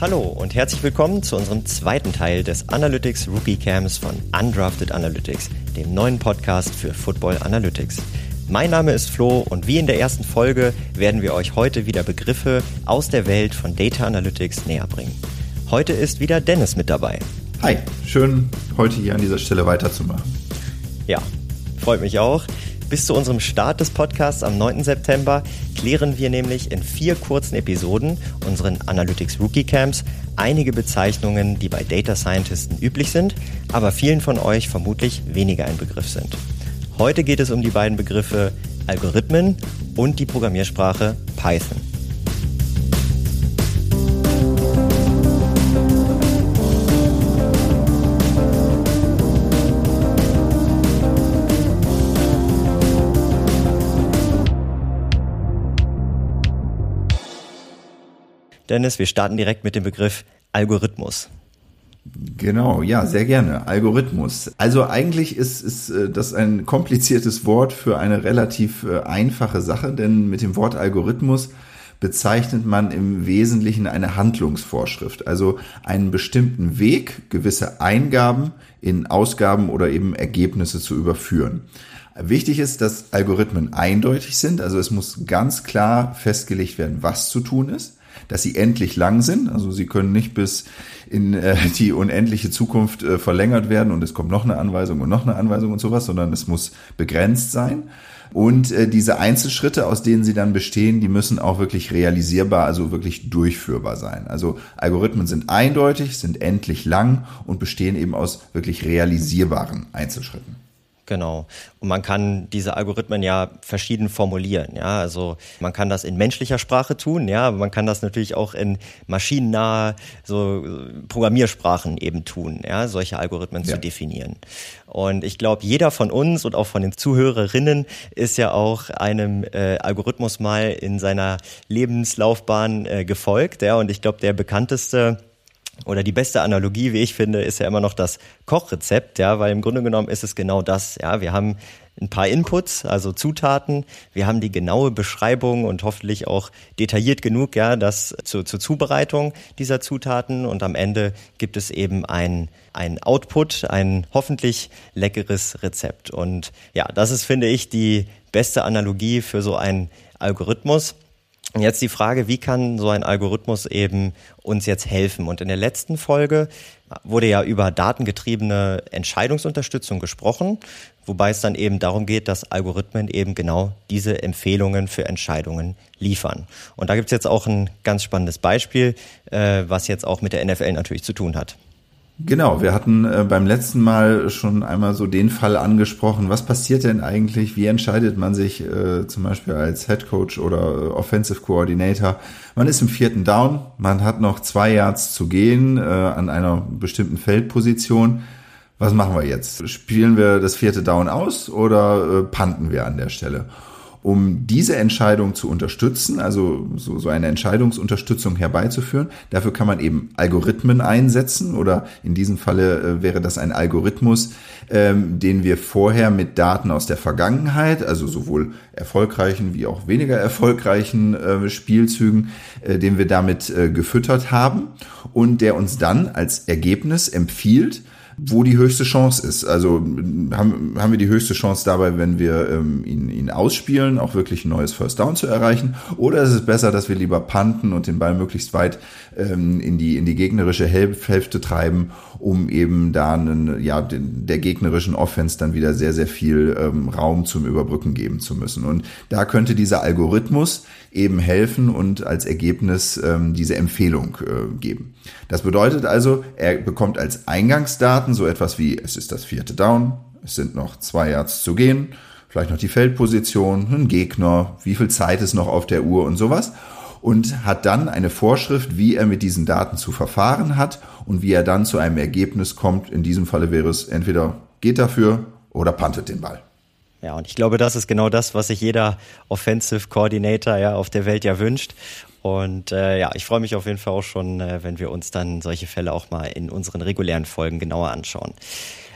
Hallo und herzlich willkommen zu unserem zweiten Teil des Analytics Rookie Camps von Undrafted Analytics, dem neuen Podcast für Football Analytics. Mein Name ist Flo und wie in der ersten Folge werden wir euch heute wieder Begriffe aus der Welt von Data Analytics näher bringen. Heute ist wieder Dennis mit dabei. Hi, schön heute hier an dieser Stelle weiterzumachen. Ja, freut mich auch. Bis zu unserem Start des Podcasts am 9. September klären wir nämlich in vier kurzen Episoden unseren Analytics Rookie Camps einige Bezeichnungen, die bei Data Scientisten üblich sind, aber vielen von euch vermutlich weniger ein Begriff sind. Heute geht es um die beiden Begriffe Algorithmen und die Programmiersprache Python. Dennis, wir starten direkt mit dem Begriff Algorithmus. Genau, ja, sehr gerne. Algorithmus. Also eigentlich ist, ist äh, das ein kompliziertes Wort für eine relativ äh, einfache Sache, denn mit dem Wort Algorithmus bezeichnet man im Wesentlichen eine Handlungsvorschrift, also einen bestimmten Weg, gewisse Eingaben in Ausgaben oder eben Ergebnisse zu überführen. Wichtig ist, dass Algorithmen eindeutig sind, also es muss ganz klar festgelegt werden, was zu tun ist dass sie endlich lang sind. Also sie können nicht bis in äh, die unendliche Zukunft äh, verlängert werden und es kommt noch eine Anweisung und noch eine Anweisung und sowas, sondern es muss begrenzt sein. Und äh, diese Einzelschritte, aus denen sie dann bestehen, die müssen auch wirklich realisierbar, also wirklich durchführbar sein. Also Algorithmen sind eindeutig, sind endlich lang und bestehen eben aus wirklich realisierbaren Einzelschritten. Genau. Und man kann diese Algorithmen ja verschieden formulieren. Ja, also man kann das in menschlicher Sprache tun. Ja, aber man kann das natürlich auch in maschinennahe so Programmiersprachen eben tun. Ja, solche Algorithmen ja. zu definieren. Und ich glaube, jeder von uns und auch von den Zuhörerinnen ist ja auch einem äh, Algorithmus mal in seiner Lebenslaufbahn äh, gefolgt. Ja, und ich glaube, der bekannteste oder die beste Analogie, wie ich finde, ist ja immer noch das Kochrezept, ja, weil im Grunde genommen ist es genau das, ja, wir haben ein paar Inputs, also Zutaten, wir haben die genaue Beschreibung und hoffentlich auch detailliert genug, ja, das zur, zur Zubereitung dieser Zutaten. Und am Ende gibt es eben ein, ein Output, ein hoffentlich leckeres Rezept. Und ja, das ist, finde ich, die beste Analogie für so einen Algorithmus. Und jetzt die Frage, wie kann so ein Algorithmus eben uns jetzt helfen? Und in der letzten Folge wurde ja über datengetriebene Entscheidungsunterstützung gesprochen, wobei es dann eben darum geht, dass Algorithmen eben genau diese Empfehlungen für Entscheidungen liefern. Und da gibt es jetzt auch ein ganz spannendes Beispiel, äh, was jetzt auch mit der NFL natürlich zu tun hat. Genau, wir hatten äh, beim letzten Mal schon einmal so den Fall angesprochen. Was passiert denn eigentlich? Wie entscheidet man sich äh, zum Beispiel als Head Coach oder äh, Offensive Coordinator? Man ist im vierten Down, man hat noch zwei Yards zu gehen äh, an einer bestimmten Feldposition. Was machen wir jetzt? Spielen wir das vierte Down aus oder äh, panten wir an der Stelle? Um diese Entscheidung zu unterstützen, also so, so eine Entscheidungsunterstützung herbeizuführen. Dafür kann man eben Algorithmen einsetzen oder in diesem Falle äh, wäre das ein Algorithmus, ähm, den wir vorher mit Daten aus der Vergangenheit, also sowohl erfolgreichen wie auch weniger erfolgreichen äh, Spielzügen, äh, den wir damit äh, gefüttert haben und der uns dann als Ergebnis empfiehlt, wo die höchste Chance ist. Also haben, haben wir die höchste Chance dabei, wenn wir ähm, ihn, ihn ausspielen, auch wirklich ein neues First Down zu erreichen? Oder ist es besser, dass wir lieber panten und den Ball möglichst weit ähm, in, die, in die gegnerische Hälfte treiben, um eben da einen, ja, den, der gegnerischen Offense dann wieder sehr, sehr viel ähm, Raum zum Überbrücken geben zu müssen? Und da könnte dieser Algorithmus eben helfen und als Ergebnis ähm, diese Empfehlung äh, geben. Das bedeutet also, er bekommt als Eingangsdaten so etwas wie, es ist das vierte Down, es sind noch zwei Yards zu gehen, vielleicht noch die Feldposition, ein Gegner, wie viel Zeit ist noch auf der Uhr und sowas und hat dann eine Vorschrift, wie er mit diesen Daten zu verfahren hat und wie er dann zu einem Ergebnis kommt. In diesem Falle wäre es entweder geht dafür oder pantet den Ball. Ja, und ich glaube, das ist genau das, was sich jeder Offensive Coordinator ja auf der Welt ja wünscht. Und äh, ja, ich freue mich auf jeden Fall auch schon, äh, wenn wir uns dann solche Fälle auch mal in unseren regulären Folgen genauer anschauen.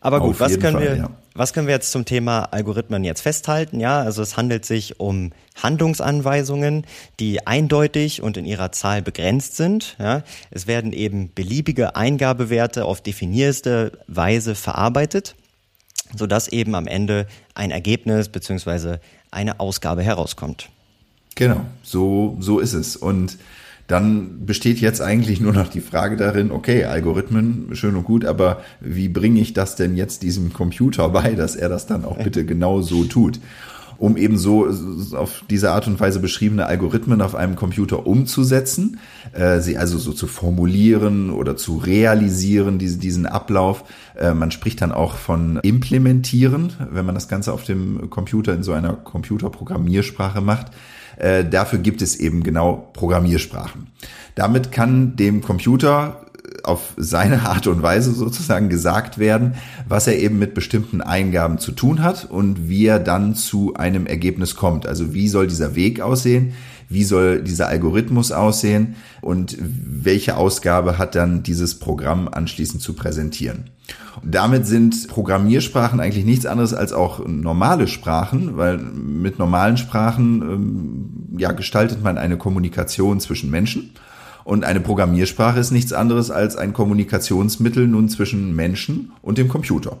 Aber gut, was können Fall, wir, ja. was können wir jetzt zum Thema Algorithmen jetzt festhalten? Ja, also es handelt sich um Handlungsanweisungen, die eindeutig und in ihrer Zahl begrenzt sind. Ja, es werden eben beliebige Eingabewerte auf definierste Weise verarbeitet, sodass eben am Ende ein Ergebnis beziehungsweise eine Ausgabe herauskommt. Genau, so, so ist es. Und dann besteht jetzt eigentlich nur noch die Frage darin, okay, Algorithmen, schön und gut, aber wie bringe ich das denn jetzt diesem Computer bei, dass er das dann auch bitte genau so tut? Um eben so auf diese Art und Weise beschriebene Algorithmen auf einem Computer umzusetzen, äh, sie also so zu formulieren oder zu realisieren, diese, diesen Ablauf. Äh, man spricht dann auch von implementieren, wenn man das Ganze auf dem Computer in so einer Computerprogrammiersprache macht. Äh, dafür gibt es eben genau Programmiersprachen. Damit kann dem Computer auf seine Art und Weise sozusagen gesagt werden, was er eben mit bestimmten Eingaben zu tun hat und wie er dann zu einem Ergebnis kommt. Also wie soll dieser Weg aussehen? Wie soll dieser Algorithmus aussehen? Und welche Ausgabe hat dann dieses Programm anschließend zu präsentieren? damit sind Programmiersprachen eigentlich nichts anderes als auch normale Sprachen, weil mit normalen Sprachen ähm, ja, gestaltet man eine Kommunikation zwischen Menschen. Und eine Programmiersprache ist nichts anderes als ein Kommunikationsmittel nun zwischen Menschen und dem Computer.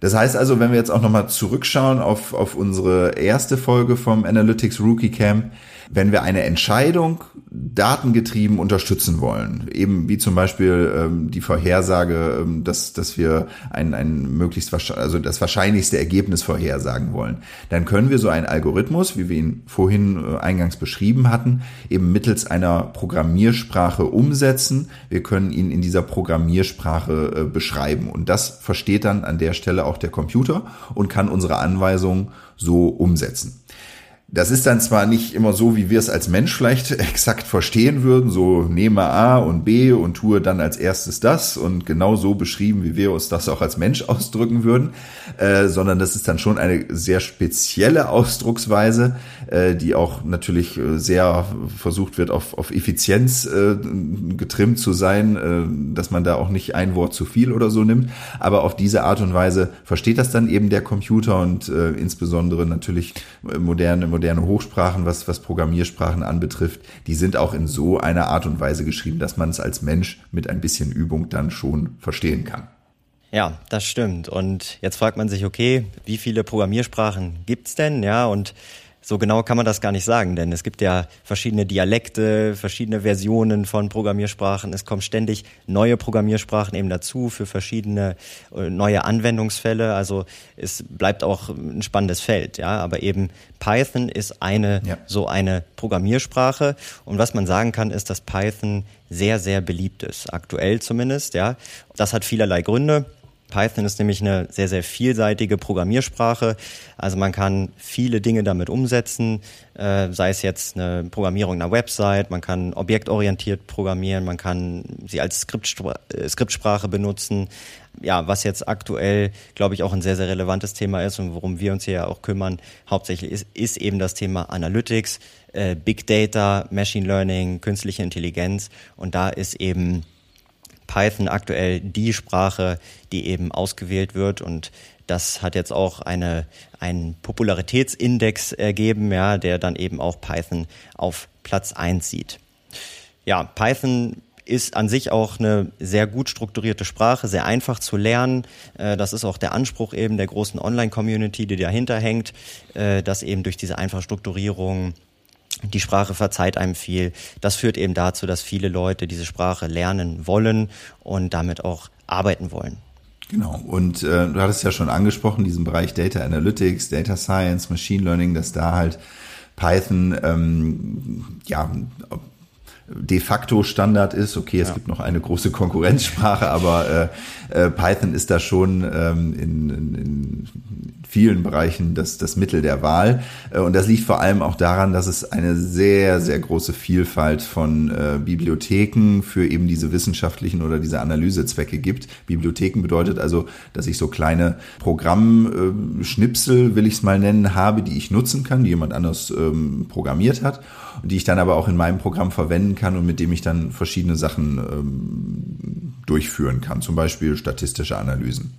Das heißt also, wenn wir jetzt auch nochmal zurückschauen auf, auf unsere erste Folge vom Analytics Rookie Camp, wenn wir eine Entscheidung datengetrieben unterstützen wollen, eben wie zum Beispiel ähm, die Vorhersage, ähm, dass, dass wir ein, ein möglichst also das wahrscheinlichste Ergebnis vorhersagen wollen, dann können wir so einen Algorithmus, wie wir ihn vorhin äh, eingangs beschrieben hatten, eben mittels einer Programmiersprache umsetzen. Wir können ihn in dieser Programmiersprache äh, beschreiben und das versteht dann an der Stelle auch der Computer und kann unsere Anweisungen so umsetzen. Das ist dann zwar nicht immer so, wie wir es als Mensch vielleicht exakt verstehen würden, so nehme A und B und tue dann als erstes das und genau so beschrieben, wie wir uns das auch als Mensch ausdrücken würden, äh, sondern das ist dann schon eine sehr spezielle Ausdrucksweise, äh, die auch natürlich äh, sehr versucht wird, auf, auf Effizienz äh, getrimmt zu sein, äh, dass man da auch nicht ein Wort zu viel oder so nimmt. Aber auf diese Art und Weise versteht das dann eben der Computer und äh, insbesondere natürlich moderne moderne Hochsprachen, was, was Programmiersprachen anbetrifft, die sind auch in so einer Art und Weise geschrieben, dass man es als Mensch mit ein bisschen Übung dann schon verstehen kann. Ja, das stimmt. Und jetzt fragt man sich, okay, wie viele Programmiersprachen gibt's denn? Ja, und so genau kann man das gar nicht sagen, denn es gibt ja verschiedene Dialekte, verschiedene Versionen von Programmiersprachen. Es kommen ständig neue Programmiersprachen eben dazu für verschiedene äh, neue Anwendungsfälle. Also es bleibt auch ein spannendes Feld, ja. Aber eben Python ist eine ja. so eine Programmiersprache. Und was man sagen kann, ist, dass Python sehr, sehr beliebt ist. Aktuell zumindest, ja. Das hat vielerlei Gründe. Python ist nämlich eine sehr, sehr vielseitige Programmiersprache. Also man kann viele Dinge damit umsetzen, äh, sei es jetzt eine Programmierung einer Website, man kann objektorientiert programmieren, man kann sie als Skriptspr äh, Skriptsprache benutzen. Ja, was jetzt aktuell, glaube ich, auch ein sehr, sehr relevantes Thema ist und worum wir uns hier ja auch kümmern, hauptsächlich ist, ist eben das Thema Analytics, äh, Big Data, Machine Learning, künstliche Intelligenz. Und da ist eben Python aktuell die Sprache, die eben ausgewählt wird und das hat jetzt auch eine, einen Popularitätsindex ergeben, ja, der dann eben auch Python auf Platz eins sieht. Ja, Python ist an sich auch eine sehr gut strukturierte Sprache, sehr einfach zu lernen. Äh, das ist auch der Anspruch eben der großen Online-Community, die dahinter hängt, äh, dass eben durch diese einfache Strukturierung die Sprache verzeiht einem viel. Das führt eben dazu, dass viele Leute diese Sprache lernen wollen und damit auch arbeiten wollen. Genau. Und äh, du hattest ja schon angesprochen, diesen Bereich Data Analytics, Data Science, Machine Learning, dass da halt Python ähm, ja de facto Standard ist. Okay, es ja. gibt noch eine große Konkurrenzsprache, aber äh, äh, Python ist da schon ähm, in, in, in vielen Bereichen das, das Mittel der Wahl. Äh, und das liegt vor allem auch daran, dass es eine sehr, sehr große Vielfalt von äh, Bibliotheken für eben diese wissenschaftlichen oder diese Analysezwecke gibt. Bibliotheken bedeutet also, dass ich so kleine Programmschnipsel, will ich es mal nennen, habe, die ich nutzen kann, die jemand anders ähm, programmiert hat und die ich dann aber auch in meinem Programm verwenden kann und mit dem ich dann verschiedene Sachen ähm, durchführen kann, zum Beispiel statistische Analysen.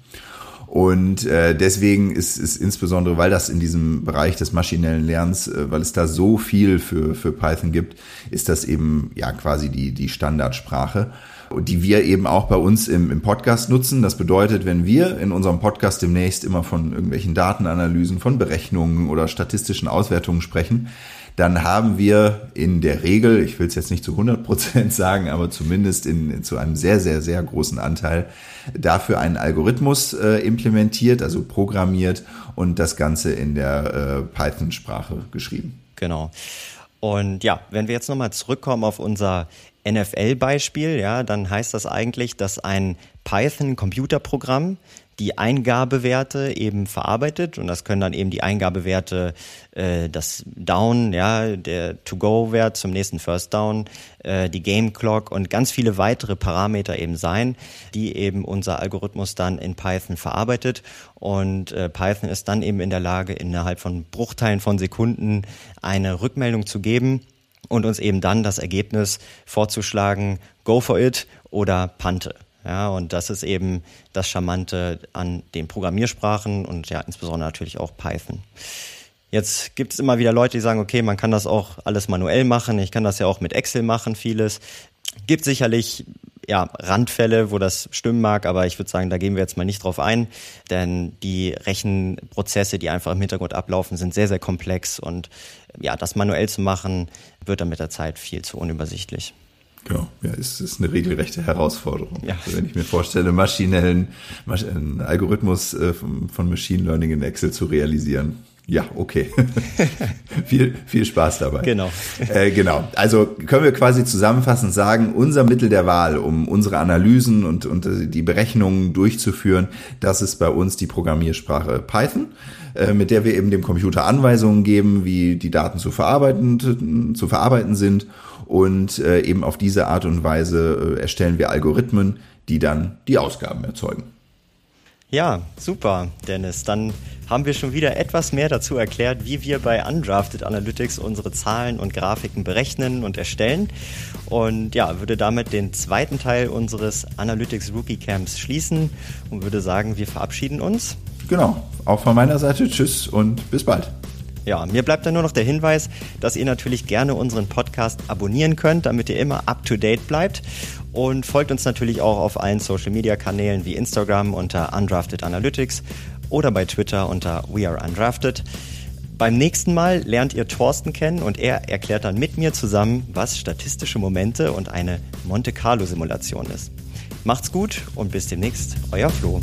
Und äh, deswegen ist es insbesondere, weil das in diesem Bereich des maschinellen Lernens, äh, weil es da so viel für, für Python gibt, ist das eben ja quasi die, die Standardsprache die wir eben auch bei uns im, im Podcast nutzen. Das bedeutet, wenn wir in unserem Podcast demnächst immer von irgendwelchen Datenanalysen, von Berechnungen oder statistischen Auswertungen sprechen, dann haben wir in der Regel, ich will es jetzt nicht zu 100 Prozent sagen, aber zumindest in, zu einem sehr, sehr, sehr großen Anteil dafür einen Algorithmus äh, implementiert, also programmiert und das Ganze in der äh, Python-Sprache geschrieben. Genau. Und ja, wenn wir jetzt nochmal zurückkommen auf unser NFL-Beispiel, ja, dann heißt das eigentlich, dass ein Python-Computerprogramm die Eingabewerte eben verarbeitet und das können dann eben die Eingabewerte, äh, das Down, ja, der To-Go-Wert zum nächsten First Down, äh, die Game Clock und ganz viele weitere Parameter eben sein, die eben unser Algorithmus dann in Python verarbeitet und äh, Python ist dann eben in der Lage, innerhalb von Bruchteilen von Sekunden eine Rückmeldung zu geben und uns eben dann das Ergebnis vorzuschlagen, go for it oder pante. Ja, und das ist eben das Charmante an den Programmiersprachen und ja, insbesondere natürlich auch Python. Jetzt gibt es immer wieder Leute, die sagen, okay, man kann das auch alles manuell machen. Ich kann das ja auch mit Excel machen, vieles. Gibt sicherlich ja, Randfälle, wo das stimmen mag, aber ich würde sagen, da gehen wir jetzt mal nicht drauf ein, denn die Rechenprozesse, die einfach im Hintergrund ablaufen, sind sehr, sehr komplex und ja, das manuell zu machen, wird dann mit der Zeit viel zu unübersichtlich. Genau, ja, es ist eine regelrechte Herausforderung. Ja. Also wenn ich mir vorstelle, maschinellen einen Algorithmus äh, von Machine Learning in Excel zu realisieren, ja, okay. viel, viel Spaß dabei. Genau. Äh, genau. Also können wir quasi zusammenfassend sagen, unser Mittel der Wahl, um unsere Analysen und, und die Berechnungen durchzuführen, das ist bei uns die Programmiersprache Python, äh, mit der wir eben dem Computer Anweisungen geben, wie die Daten zu verarbeiten, zu verarbeiten sind. Und äh, eben auf diese Art und Weise äh, erstellen wir Algorithmen, die dann die Ausgaben erzeugen. Ja, super, Dennis. Dann haben wir schon wieder etwas mehr dazu erklärt, wie wir bei Undrafted Analytics unsere Zahlen und Grafiken berechnen und erstellen. Und ja, würde damit den zweiten Teil unseres Analytics Rookie Camps schließen und würde sagen, wir verabschieden uns. Genau, auch von meiner Seite Tschüss und bis bald. Ja, mir bleibt dann nur noch der Hinweis, dass ihr natürlich gerne unseren Podcast abonnieren könnt, damit ihr immer up to date bleibt. Und folgt uns natürlich auch auf allen Social Media Kanälen wie Instagram unter Undrafted Analytics oder bei Twitter unter We Are Undrafted. Beim nächsten Mal lernt ihr Thorsten kennen und er erklärt dann mit mir zusammen, was statistische Momente und eine Monte Carlo Simulation ist. Macht's gut und bis demnächst, euer Flo.